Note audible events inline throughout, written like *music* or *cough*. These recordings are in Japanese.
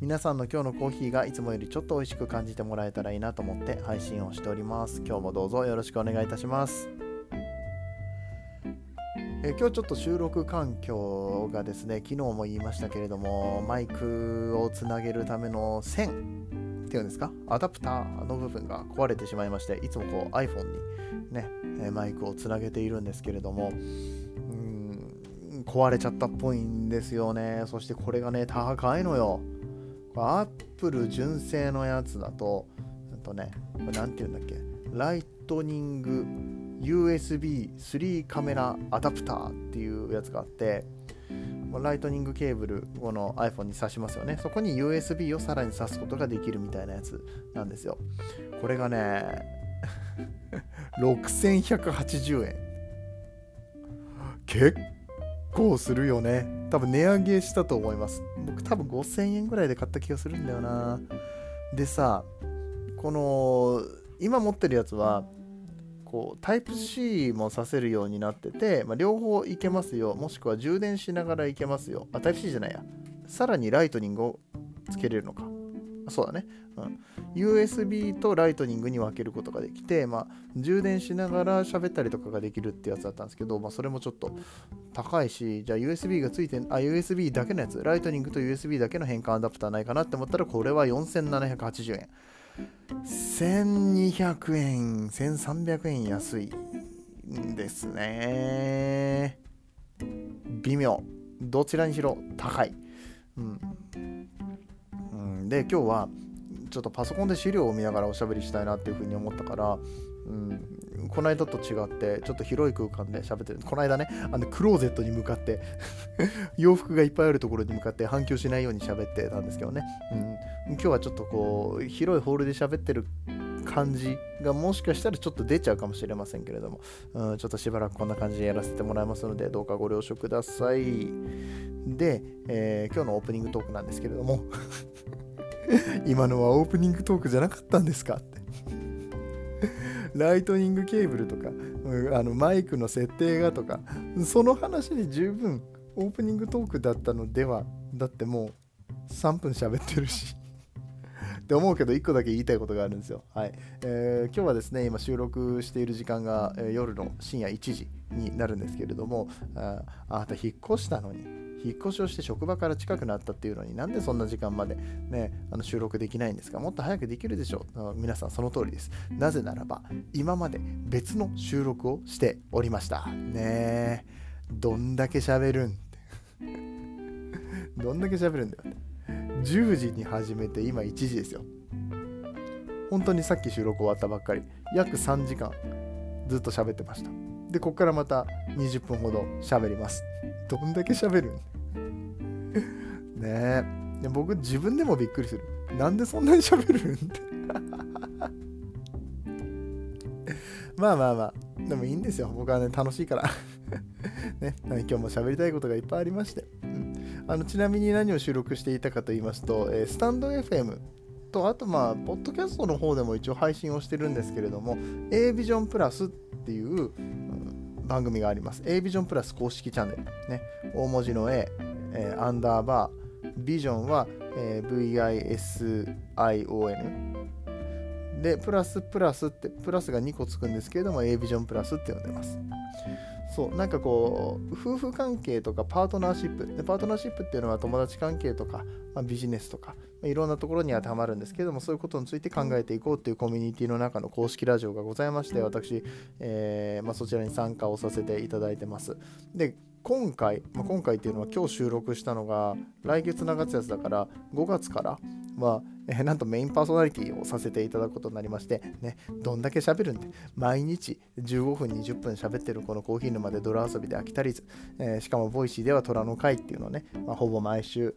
皆さんの今日のコーヒーがいつもよりちょっと美味しく感じてもらえたらいいなと思って配信をしております。今日もどうぞよろしくお願いいたします。え今日ちょっと収録環境がですね昨日も言いましたけれどもマイクをつなげるための線っていうんですか？アダプターの部分が壊れてしまいましていつもこう iPhone にねマイクをつなげているんですけれどもうん壊れちゃったっぽいんですよね。そしてこれがね高いのよ。アップル純正のやつだと、えっとね、これなんて言うんだっけ、ライトニング USB3 カメラアダプターっていうやつがあって、ライトニングケーブル、この iPhone に挿しますよね。そこに USB をさらに挿すことができるみたいなやつなんですよ。これがね、*laughs* 6180円。結構するよね。多分値上げしたと思います。僕多分5000円ぐらいで買った気がするんだよな。でさ、この今持ってるやつはこうタイプ C もさせるようになってて、まあ、両方いけますよ。もしくは充電しながらいけますよ。あ、タイプ C じゃないや。さらにライトニングをつけれるのか。そうだね。うん、USB とライトニングに分けることができて、まあ、充電しながら喋ったりとかができるってやつだったんですけど、まあ、それもちょっと高いし、じゃあ USB がついて、あ、USB だけのやつ、ライトニングと USB だけの変換アダプターないかなって思ったら、これは4780円。1200円、1300円安いんですね。微妙。どちらにしろ高い。うん。うん、で、今日はちょっとパソコンで資料を見ながらおしゃべりしたいなっていうふうに思ったから、うん、この間と違ってちょっと広い空間で喋ってる。この間ねあのクローゼットに向かって *laughs* 洋服がいっぱいあるところに向かって反響しないように喋ってたんですけどね、うん、今日はちょっとこう広いホールで喋ってる感じがもしかしたらちょっと出ちゃうかもしれませんけれども、うん、ちょっとしばらくこんな感じでやらせてもらいますのでどうかご了承ください。で、えー、今日のオープニングトークなんですけれども。*laughs* 今のはオープニングトークじゃなかったんですかって。ライトニングケーブルとか、あのマイクの設定がとか、その話に十分オープニングトークだったのでは、だってもう3分喋ってるし *laughs* って思うけど、1個だけ言いたいことがあるんですよ。はい。えー、今日はですね、今収録している時間が、えー、夜の深夜1時になるんですけれども、ああなた引っ越したのに、引っ越しをして職場から近くなったっていうのになんでそんな時間まで、ね、あの収録できないんですか？もっと早くできるでしょう。皆さんその通りです。なぜならば今まで別の収録をしておりました。ねどんだけ喋るん *laughs* どんだけ喋るんだよ10時に始めて今1時ですよ。本当にさっき収録終わったばっかり。約3時間ずっと喋ってました。でここからまた20分ほど喋ります。どんだけ喋るん？*laughs* ねえ。僕自分でもびっくりする。なんでそんなに喋るん？っ *laughs* てまあまあまあ。でもいいんですよ。僕はね楽しいから。*laughs* ね、今日も喋りたいことがいっぱいありまして、うん、あのちなみに何を収録していたかと言いますと、えー、スタンド FM とあとまあポッドキャストの方でも一応配信をしてるんですけれども A ビジョンプラスっていう、番組があります。A ビジョンプラス公式チャンネル。ね。大文字の A、えー、アンダーバー。ビジョンは、えー、VISION でプラスプラスってプラスが2個つくんですけれども A ビジョンプラスって呼んでます。そう。なんかこう夫婦関係とかパートナーシップ。でパートナーシップっていうのは友達関係とか、まあ、ビジネスとか、いろんなところに当てはまるんですけれどもそういうことについて考えていこうっていうコミュニティの中の公式ラジオがございまして私、えー、まあ、そちらに参加をさせていただいてます。で今回、ま今回っていうのは今日収録したのが来月長月やつだから5月からはえ、なんとメインパーソナリティをさせていただくことになりまして、ね、どんだけ喋るんで、毎日15分、20分喋ってるこのコーヒー沼で泥遊びで飽き足りず、えー、しかも Voicy では虎の会っていうのをね、まあ、ほぼ毎週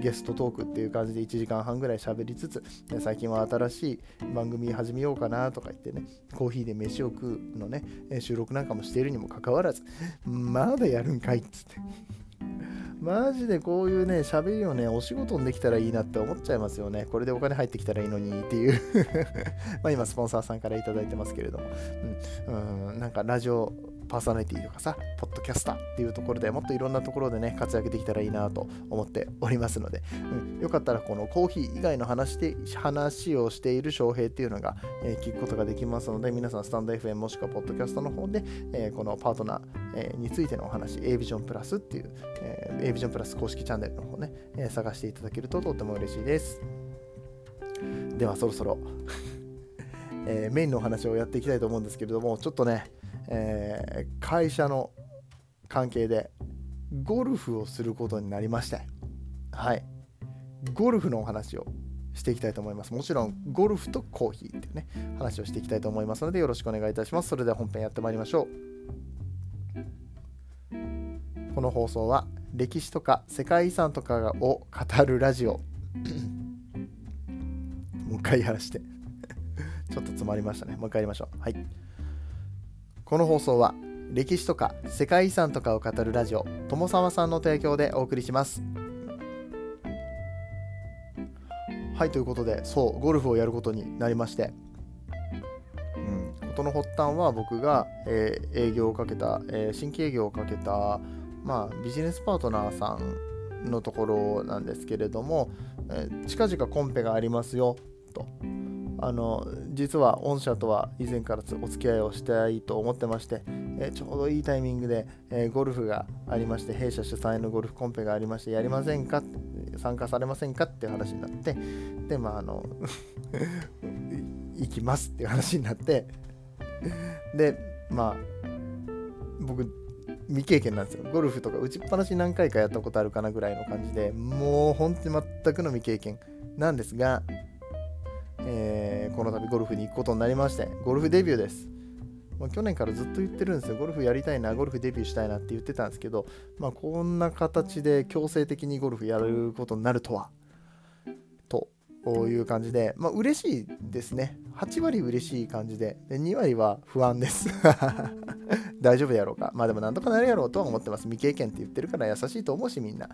ゲストトークっていう感じで1時間半ぐらい喋りつつ、最近は新しい番組始めようかなとか言ってね、コーヒーで飯を食うのね、収録なんかもしているにもかかわらず、まだやるんかいっつって。マジでこういうね、喋りをね、お仕事にできたらいいなって思っちゃいますよね。これでお金入ってきたらいいのにっていう。*laughs* まあ今、スポンサーさんから頂いてますけれども、うん、うん。なんかラジオパーソナリティとかさ、ポッドキャスターっていうところでもっといろんなところでね、活躍できたらいいなと思っておりますので、うん、よかったらこのコーヒー以外の話で話をしている翔平っていうのが、えー、聞くことができますので、皆さんスタンド FM もしくはポッドキャストの方で、えー、このパートナー、えー、についてのお話、A ビジョンプラスっていう、えー、A ビジョンプラス公式チャンネルの方ね、え、探していただけるととっても嬉しいです。ではそろそろえ、メインのお話をやっていきたいと思うんですけれども、ちょっとね、えー、会社の関係でゴルフをすることになりまして、はい、ゴルフのお話をしていきたいと思います。もちろん、ゴルフとコーヒーっていうね、話をしていきたいと思いますので、よろしくお願いいたします。それでは本編やってまいりましょう。この放送は、歴史とか世界遺産とかを語るラジオ。*coughs* もう一回やらして。*laughs* ちょっと詰まりましたね。もう一回やりましょう。はい。この放送は歴史とか世界遺産とかを語るラジオ友沢さんの提供でお送りします。はいということでそうゴルフをやることになりまして。うん事の発端は僕が、えー、営業をかけた、えー、新規営業をかけたまあビジネスパートナーさんのところなんですけれども、えー、近々コンペがありますよと。あの実は御社とは以前からお付き合いをしたいと思ってまして、えちょうどいいタイミングで、えゴルフがありまして弊社主催のゴルフコンペがありましてやりませんか？参加されませんか？っていう話になってでまああの *laughs* 行きますっていう話になってでまあ僕未経験なんですよ。ゴルフとか打ちっぱなし何回かやったことあるかなぐらいの感じでもう本当に全くの未経験なんですが、この度ゴルフに行くことになりまして、ゴルフデビューです。まあ、去年からずっと言ってるんですよ。ゴルフやりたいな、ゴルフデビューしたいなって言ってたんですけど、まあ、こんな形で強制的にゴルフやることになるとは、という感じで、まあ、嬉しいですね。8割嬉しい感じで、で2割は不安です。*laughs* 大丈夫やろうか。まあでもなんとかなるやろうとは思ってます。未経験って言ってるから優しいと思うしみんな。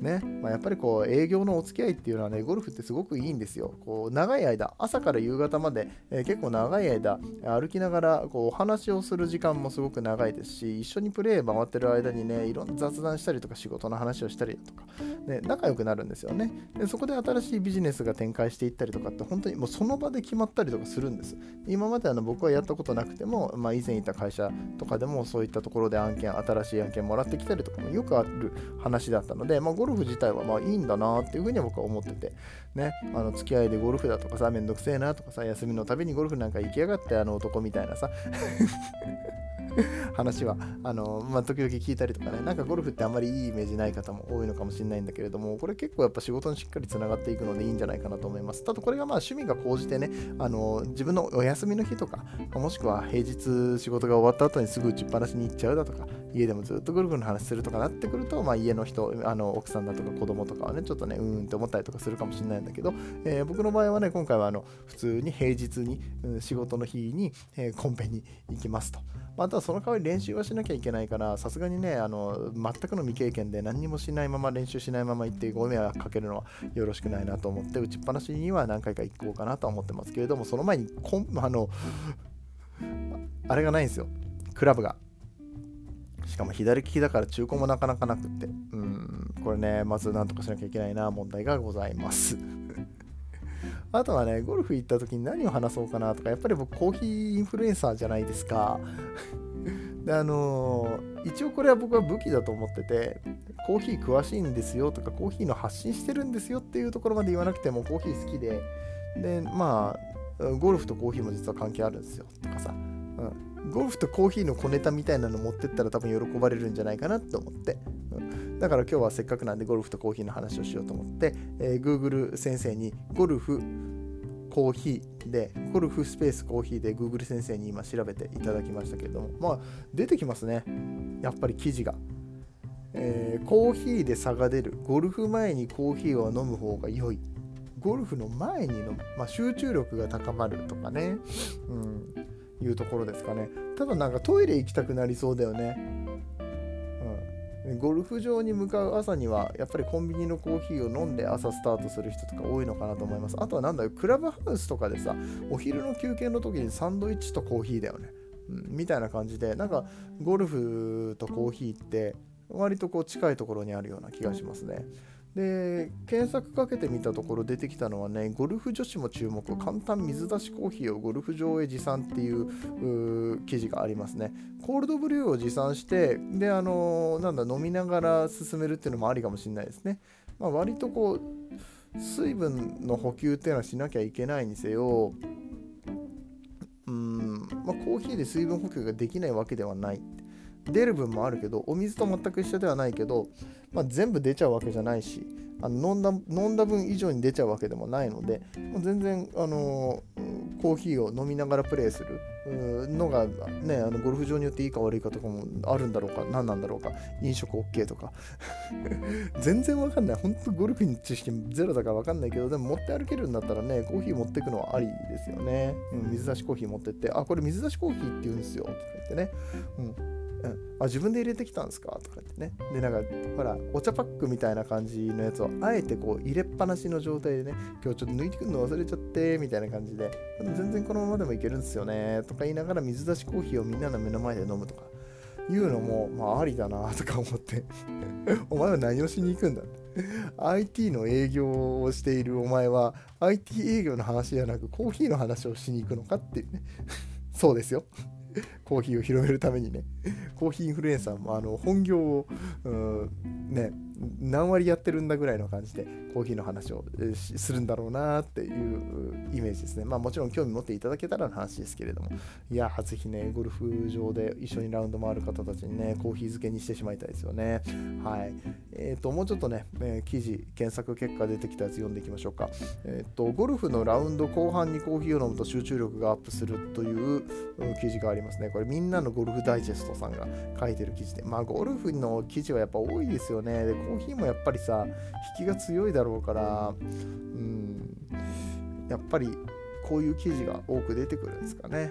ね。まあ、やっぱりこう営業のお付き合いっていうのはね、ゴルフってすごくいいんですよ。こう長い間、朝から夕方まで、えー、結構長い間歩きながらこうお話をする時間もすごく長いですし、一緒にプレー回ってる間にね、いろんな雑談したりとか仕事の話をしたりだとか、ね、仲良くなるんですよね。でそこで新しいビジネスが展開していったりとかって本当にもうその場で決まったりとかするんです。今まであの僕はやったことなくても、まあ、以前いた会社とかでももそういったところで案件、新しい案件もらってきたりとかもよくある話だったので、まあ、ゴルフ自体はまあいいんだなっていうふうに僕は思ってて、ね、あの付き合いでゴルフだとかさ、めんどくせえなとかさ、休みのたびにゴルフなんか行きやがってあの男みたいなさ。話はあの、まあ、時々聞いたりとかね。なんかゴルフってあんまりいいイメージない方も多いのかもしれないんだけれどもこれ結構やっぱ仕事にしっかりつながっていくのでいいんじゃないかなと思います。ただこれがまあ趣味が高じてねあの自分のお休みの日とかもしくは平日仕事が終わった後にすぐ打ちっぱなしに行っちゃうだとか家でもずっとゴルフの話するとかなってくると、まあ、家の人あの奥さんだとか子供とかはねちょっとねうーんって思ったりとかするかもしれないんだけど、えー、僕の場合はね今回はあの普通に平日に、うん、仕事の日に、えー、コンペに行きますと。またその代わり練習はしなきゃいけないから、さすがにね、あの全くの未経験で何にもしないまま練習しないまま行ってご迷惑かけるのはよろしくないなと思って、打ちっぱなしには何回か行こうかなと思ってますけれども、その前にこん、*laughs* あの、あれがないんですよ、クラブが。しかも左利きだから中古もなかなかなくって、うん、これね、まず何とかしなきゃいけないな問題がございます。あとはね、ゴルフ行った時に何を話そうかなとか、やっぱり僕コーヒーインフルエンサーじゃないですか。*laughs* で、あのー、一応これは僕は武器だと思ってて、コーヒー詳しいんですよとか、コーヒーの発信してるんですよっていうところまで言わなくてもコーヒー好きで、で、まあ、ゴルフとコーヒーも実は関係あるんですよとかさ、うん、ゴルフとコーヒーの小ネタみたいなの持ってったら多分喜ばれるんじゃないかなと思って、うん。だから今日はせっかくなんでゴルフとコーヒーの話をしようと思って、えー、Google 先生にゴルフコーヒーでゴルフスペースコーヒーで Google 先生に今調べていただきましたけれどもまあ出てきますね。やっぱり記事が、えー、コーヒーで差が出る。ゴルフ前にコーヒーは飲む方が良い。ゴルフの前にの、まあ、集中力が高まるとかね、うん、いうところですかね。ただなんかトイレ行きたくなりそうだよね。ゴルフ場に向かう朝にはやっぱりコンビニのコーヒーを飲んで朝スタートする人とか多いのかなと思います。あとはなんだよ、クラブハウスとかでさ、お昼の休憩の時にサンドイッチとコーヒーだよね。うん、みたいな感じで、なんかゴルフとコーヒーって割とこう近いところにあるような気がしますね。で検索かけてみたところ出てきたのはねゴルフ女子も注目。簡単水出しコーヒーをゴルフ場へ持参っていう記事がありますね。コールドブリューを持参してであのなんだ飲みながら進めるっていうのもありかもしれないですね、まあ、割とこう水分の補給っていうのはしなきゃいけないにせようん、まあ、コーヒーで水分補給ができないわけではない出る分もあるけどお水と全く一緒ではないけど、まあ、全部出ちゃうわけじゃないしあの飲んだ飲んだ分以上に出ちゃうわけでもないのでもう全然、あのー、コーヒーを飲みながらプレイするのが、ね、あのゴルフ場によっていいか悪いかとかもあるんだろうか何なんだろうか飲食 OK とか。*laughs* 全然わかんない。本当ゴルフに知識ゼロだからわかんないけどでも持って歩けるんだったらねコーヒー持ってくのはありですよね、うん、水出しコーヒー持ってってあこれ水出しコーヒーって言うんですよとか言ってね、うん。うん、あ自分で入れてきたんですか？とか言ってね。でなんかほらお茶パックみたいな感じのやつをあえてこう入れっぱなしの状態でね今日ちょっと抜いてくるの忘れちゃってみたいな感じで全然このままでもいけるんですよねとか言いながら水出しコーヒーをみんなの目の前で飲むとかいうのもまあありだなとか思って。*laughs* お前は何をしに行くんだって。IT の営業をしているお前は IT 営業の話じゃなくコーヒーの話をしに行くのかっていうね。*laughs* そうですよ。コーヒーを広めるためにね、コーヒーインフルエンサーもあの本業を、ね、何割やってるんだぐらいの感じでコーヒーの話をするんだろうなっていうイメージですね。まあもちろん興味持っていただけたらの話ですけれども、いや、ぜひね、ゴルフ場で一緒にラウンド回る方たちにね、コーヒー漬けにしてしまいたいですよね。はい。えっ、ー、と、もうちょっとね、えー、記事、検索結果出てきたやつ読んでいきましょうか。えっ、ー、と、ゴルフのラウンド後半にコーヒーを飲むと集中力がアップするという記事がありますね。これみんなのゴルフダイジェストさんが書いてる記事で、まあゴルフの記事はやっぱ多いですよね。で、コーヒーもやっぱりさ、引きが強いだろうから、うん、やっぱりこういう記事が多く出てくるんですかね。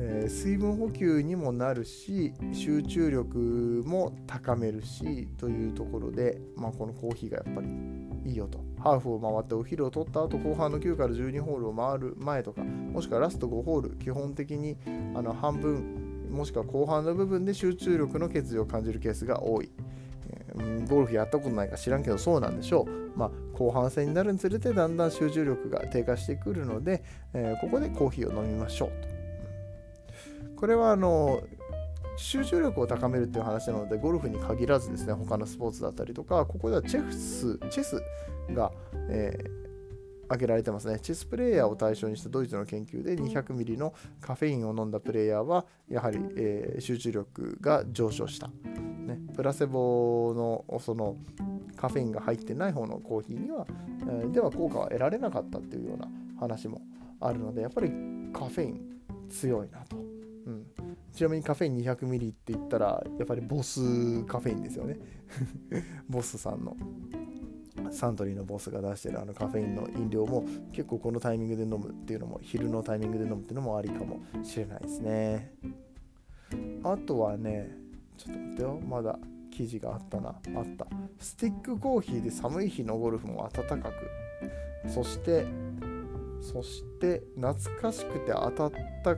えー、水分補給にもなるし集中力も高めるしというところで、まあ、このコーヒーがやっぱりいいよと。ハーフを回ってお昼を取った後後半の9から12ホールを回る前とかもしくはラスト5ホール基本的にあの半分もしくは後半の部分で集中力の欠如を感じるケースが多い、うん、ゴルフやったことないか知らんけどそうなんでしょう、まあ、後半戦になるにつれてだんだん集中力が低下してくるので、えー、ここでコーヒーを飲みましょうと。これはあの集中力を高めるっていう話なのでゴルフに限らずですね他のスポーツだったりとかここではチェスチェスが、えー、挙げられてますね。チェスプレーヤーを対象にしたドイツの研究で 200ml のカフェインを飲んだプレイヤーはやはり、えー、集中力が上昇した、ね、プラセボのそのカフェインが入ってない方のコーヒーには、えー、では効果は得られなかったっていうような話もあるのでやっぱりカフェイン強いなと。うん、ちなみにカフェイン200ミリって言ったらやっぱりボスカフェインですよね。*laughs* ボスさんのサントリーのボスが出してるあのカフェインの飲料も結構このタイミングで飲むっていうのも昼のタイミングで飲むっていうのもありかもしれないですね。あとはねちょっと待ってよ。まだ記事があったな。あった。スティックコーヒーで寒い日のゴルフも暖かく。そしてそして懐かしくて暖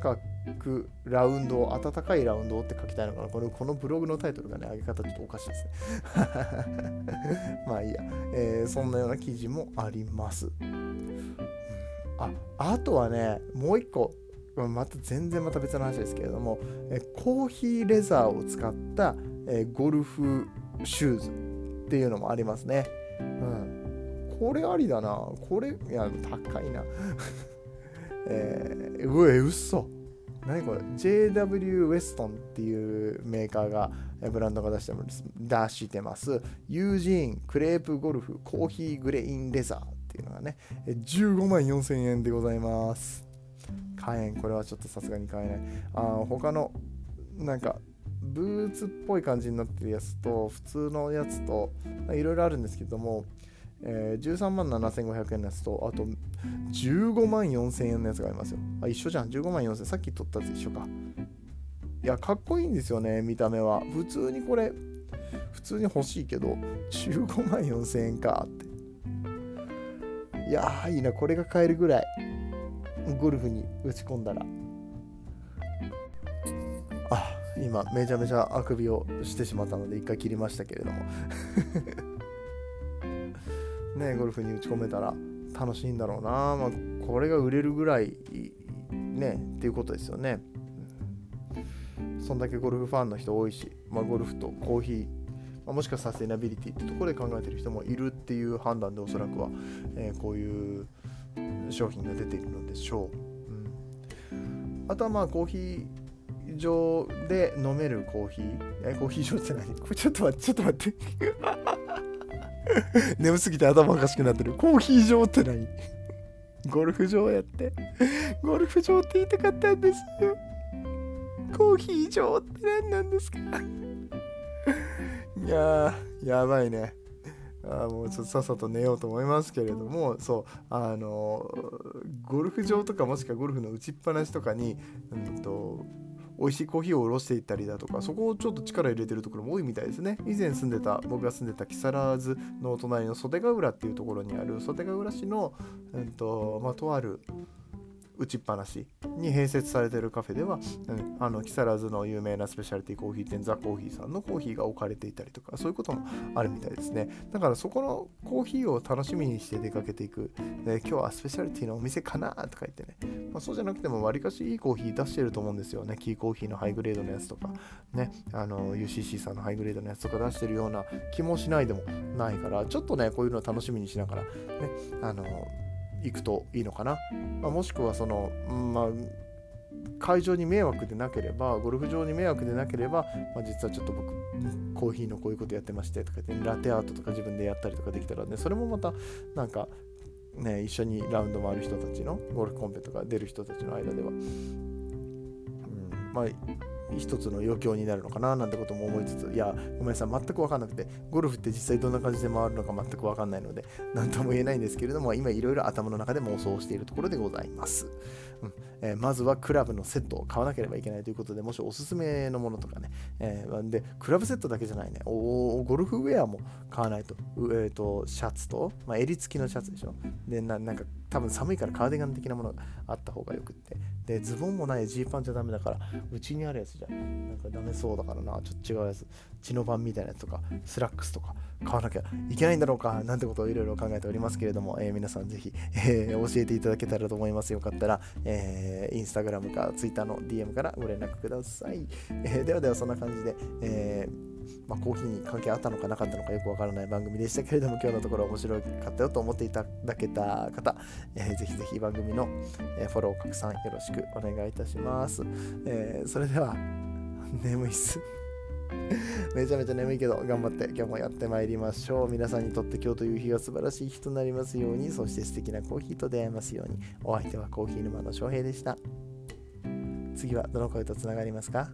かくラウンド暖かいラウンドって書きたいのかな？このこのブログのタイトルがね上げ方ちょっとおかしいですね *laughs* まあいいや、えー、そんなような記事もありますああとはねもう一個また全然また別の話ですけれども、えコーヒーレザーを使った、えゴルフシューズっていうのもありますね。うん、これありだな。これ、いや、高いな。*laughs* えー、うえ、嘘。何これ？JW ウェストンっていうメーカーが、ブランドが出してます。出してますユージーンクレープゴルフコーヒーグレインレザーっていうのがね。15万4000円でございます。買えん。これはちょっとさすがに買えない。あ他のなんかブーツっぽい感じになってるやつと普通のやつといろいろあるんですけども、えー、13万7500円のやつとあと15万4000円のやつがありますよ。あ一緒じゃん。15万4000さっき取ったやつ一緒か。いやかっこいいんですよね見た目は。普通にこれ普通に欲しいけど15万4000円かって。いやーいいな。これが買えるぐらいゴルフに打ち込んだら。あ今めちゃめちゃあくびをしてしまったので一回切りましたけれども。*laughs* ねゴルフに打ち込めたら。楽しいんだろうな、まあ、これが売れるぐらいねっていうことですよね。そんだけゴルフファンの人多いし、まあ、ゴルフとコーヒー、ま、もしくはサステナビリティってところで考えてる人もいるっていう判断でおそらくは、えー、こういう商品が出ているのでしょう、うん、あとはまあコーヒー場で飲めるコーヒー？えコーヒー場って何？これちょっと待ってちょっと待って。*laughs* 眠すぎて頭おかしくなってる。コーヒー場って何？ゴルフ場やって。ゴルフ場って言いたかったんですよ。コーヒー場って何なんですか？いややばいね。あもうちょっとさっさと寝ようと思いますけれどもそうあのゴルフ場とかもしくはゴルフの打ちっぱなしとかに、うんと、美味しいコーヒーをおろしていったりだとかそこをちょっと力入れてるところも多いみたいですね。以前住んでた僕が住んでた木更津のお隣の袖ヶ浦っていうところにある袖ヶ浦市の、うんとまあ、とある打ちっぱなしに併設されてるカフェでは、うん、あの木更津の有名なスペシャリティコーヒー店ザ・コーヒーさんのコーヒーが置かれていたりとかそういうこともあるみたいですね。だからそこのコーヒーを楽しみにして出かけていく、で今日はスペシャリティのお店かなとか言ってね、まあ、そうじゃなくてもわりかしいいコーヒー出してると思うんですよね。キーコーヒーのハイグレードのやつとか。ね。あの UCC さんのハイグレードのやつとか出してるような気もしないでもないからちょっとねこういうのを楽しみにしながらね。あの行くといいのかな、まあ、もしくはその、まあ、会場に迷惑でなければゴルフ場に迷惑でなければ、まあ、実はちょっと僕コーヒーのこういうことやってましてとか言ってラテアートとか自分でやったりとかできたらねそれもまたなんかね一緒にラウンド回る人たちのゴルフコンペとか出る人たちの間では、うん、まあ一つの余興になるのかななんてことも思いつついやごめんなさい全く分かんなくてゴルフって実際どんな感じで回るのか全く分かんないので *laughs* 何とも言えないんですけれども今いろいろ頭の中で妄想しているところでございます、うん。えー、まずはクラブのセットを買わなければいけないということでもしおすすめのものとかね、えー、でクラブセットだけじゃないね。おゴルフウェアも買わないと,、えーと、シャツと、まあ、襟付きのシャツでしょ。でなんか多分寒いからカーディガン的なものがあった方がよくって。でズボンもないジーパンじゃダメだからうちにあるやつじゃなんかダメそうだからな。ちょっと違うやつ。チノパンみたいなやつとかスラックスとか買わなきゃいけないんだろうかなんてことをいろいろ考えておりますけれども、えー、皆さんぜひ、えー、教えていただけたらと思います。よかったら、えー、インスタグラムかツイッターの DM からご連絡ください、えー、ではではそんな感じで、えーまあ、コーヒーに関係あったのかなかったのかよくわからない番組でしたけれども、今日のところ面白かったよと思っていただけた方、えー、ぜひぜひ番組の、えフォロー拡散よろしくお願いいたします。えー、それでは、*laughs* 眠いっす。*laughs* めちゃめちゃ眠いけど頑張って今日もやってまいりましょう皆さんにとって今日という日が素晴らしい日となりますようにそして素敵なコーヒーと出会えますようにお相手はコーヒー沼の翔平でした次はどの声とつながりますか？